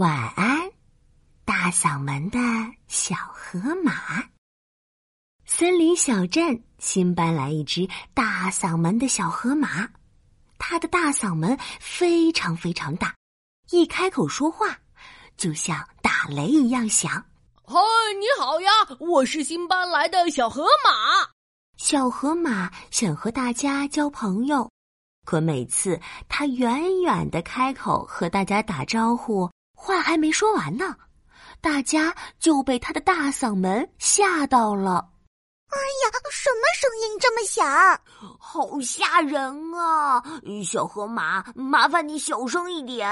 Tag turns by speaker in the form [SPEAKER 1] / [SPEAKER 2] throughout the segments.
[SPEAKER 1] 晚安，大嗓门的小河马。森林小镇新搬来一只大嗓门的小河马，它的大嗓门非常非常大，一开口说话就像打雷一样响。
[SPEAKER 2] 嗨，你好呀，我是新搬来的小河马。
[SPEAKER 1] 小河马想和大家交朋友，可每次它远远的开口和大家打招呼。话还没说完呢，大家就被他的大嗓门吓到了。
[SPEAKER 3] 哎呀，什么声音这么响？
[SPEAKER 4] 好吓人啊！小河马，麻烦你小声一点。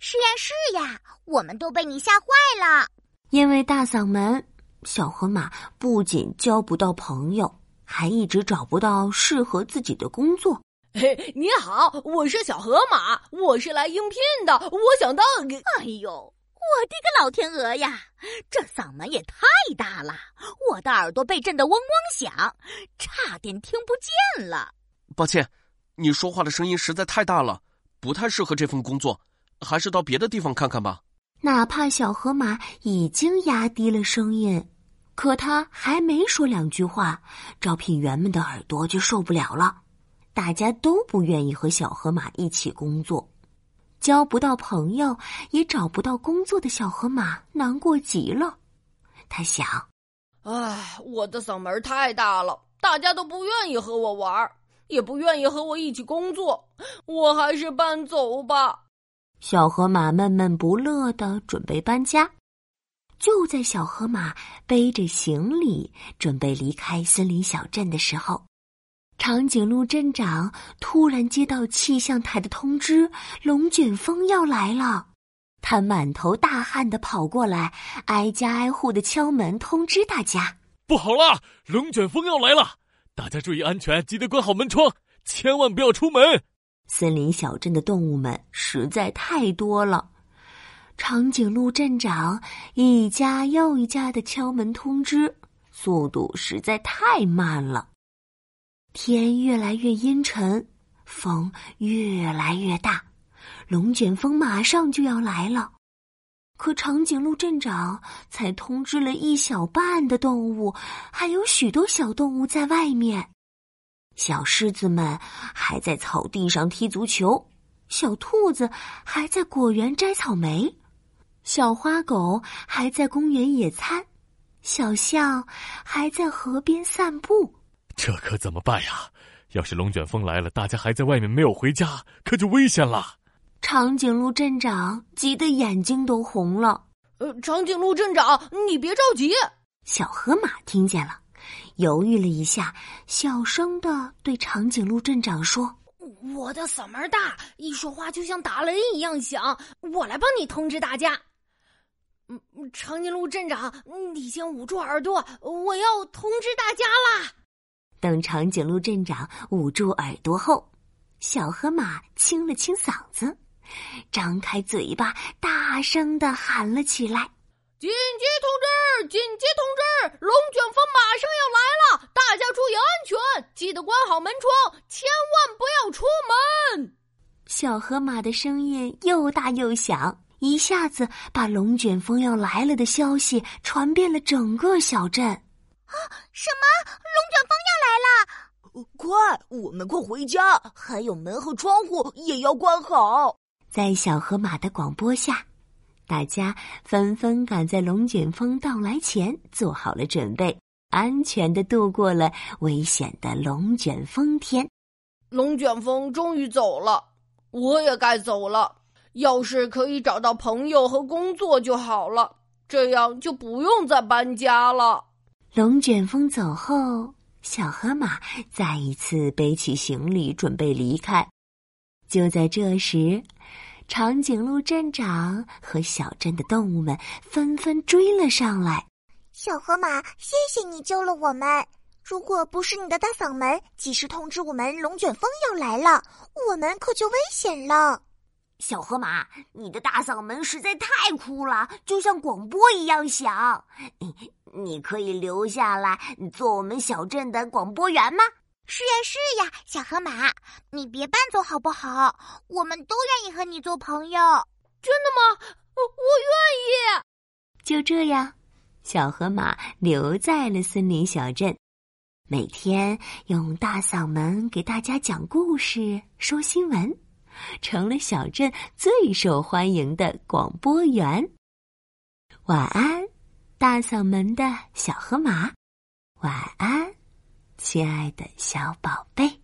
[SPEAKER 3] 是呀，是呀，我们都被你吓坏了。
[SPEAKER 1] 因为大嗓门，小河马不仅交不到朋友，还一直找不到适合自己的工作。
[SPEAKER 2] 嘿，你好，我是小河马，我是来应聘的。我想当……
[SPEAKER 3] 哎呦，我的个老天鹅呀！这嗓门也太大了，我的耳朵被震得嗡嗡响，差点听不见了。
[SPEAKER 5] 抱歉，你说话的声音实在太大了，不太适合这份工作，还是到别的地方看看吧。
[SPEAKER 1] 哪怕小河马已经压低了声音，可他还没说两句话，招聘员们的耳朵就受不了了。大家都不愿意和小河马一起工作，交不到朋友，也找不到工作的小河马难过极了。他想：“
[SPEAKER 2] 唉，我的嗓门太大了，大家都不愿意和我玩，也不愿意和我一起工作，我还是搬走吧。”
[SPEAKER 1] 小河马闷闷不乐的准备搬家。就在小河马背着行李准备离开森林小镇的时候。长颈鹿镇长突然接到气象台的通知，龙卷风要来了。他满头大汗的跑过来，挨家挨户的敲门，通知大家：“
[SPEAKER 6] 不好了，龙卷风要来了！大家注意安全，记得关好门窗，千万不要出门。”
[SPEAKER 1] 森林小镇的动物们实在太多了，长颈鹿镇长一家又一家的敲门通知，速度实在太慢了。天越来越阴沉，风越来越大，龙卷风马上就要来了。可长颈鹿镇长才通知了一小半的动物，还有许多小动物在外面。小狮子们还在草地上踢足球，小兔子还在果园摘草莓，小花狗还在公园野餐，小象还在河边散步。
[SPEAKER 6] 这可怎么办呀？要是龙卷风来了，大家还在外面没有回家，可就危险了。
[SPEAKER 1] 长颈鹿镇长急得眼睛都红了。
[SPEAKER 2] 呃，长颈鹿镇长，你别着急。
[SPEAKER 1] 小河马听见了，犹豫了一下，小声的对长颈鹿镇长说：“
[SPEAKER 2] 我的嗓门大，一说话就像打雷一样响，我来帮你通知大家。”嗯，长颈鹿镇长，你先捂住耳朵，我要通知大家啦。
[SPEAKER 1] 等长颈鹿镇长捂住耳朵后，小河马清了清嗓子，张开嘴巴，大声的喊了起来：“
[SPEAKER 2] 紧急通知！紧急通知！龙卷风马上要来了，大家注意安全，记得关好门窗，千万不要出门。”
[SPEAKER 1] 小河马的声音又大又响，一下子把龙卷风要来了的消息传遍了整个小镇。
[SPEAKER 3] 啊！什么？龙卷风要来了？
[SPEAKER 4] 快，我们快回家！还有门和窗户也要关好。
[SPEAKER 1] 在小河马的广播下，大家纷纷赶在龙卷风到来前做好了准备，安全的度过了危险的龙卷风天。
[SPEAKER 2] 龙卷风终于走了，我也该走了。要是可以找到朋友和工作就好了，这样就不用再搬家了。
[SPEAKER 1] 龙卷风走后。小河马再一次背起行李，准备离开。就在这时，长颈鹿镇长和小镇的动物们纷纷追了上来。
[SPEAKER 3] 小河马，谢谢你救了我们！如果不是你的大嗓门及时通知我们龙卷风要来了，我们可就危险了。
[SPEAKER 4] 小河马，你的大嗓门实在太酷了，就像广播一样响。你可以留下来做我们小镇的广播员吗？
[SPEAKER 3] 是呀，是呀，小河马，你别搬走好不好？我们都愿意和你做朋友。
[SPEAKER 2] 真的吗？我我愿意
[SPEAKER 1] 就这样，小河马留在了森林小镇，每天用大嗓门给大家讲故事、说新闻，成了小镇最受欢迎的广播员。晚安，大嗓门的小河马。晚安，亲爱的小宝贝。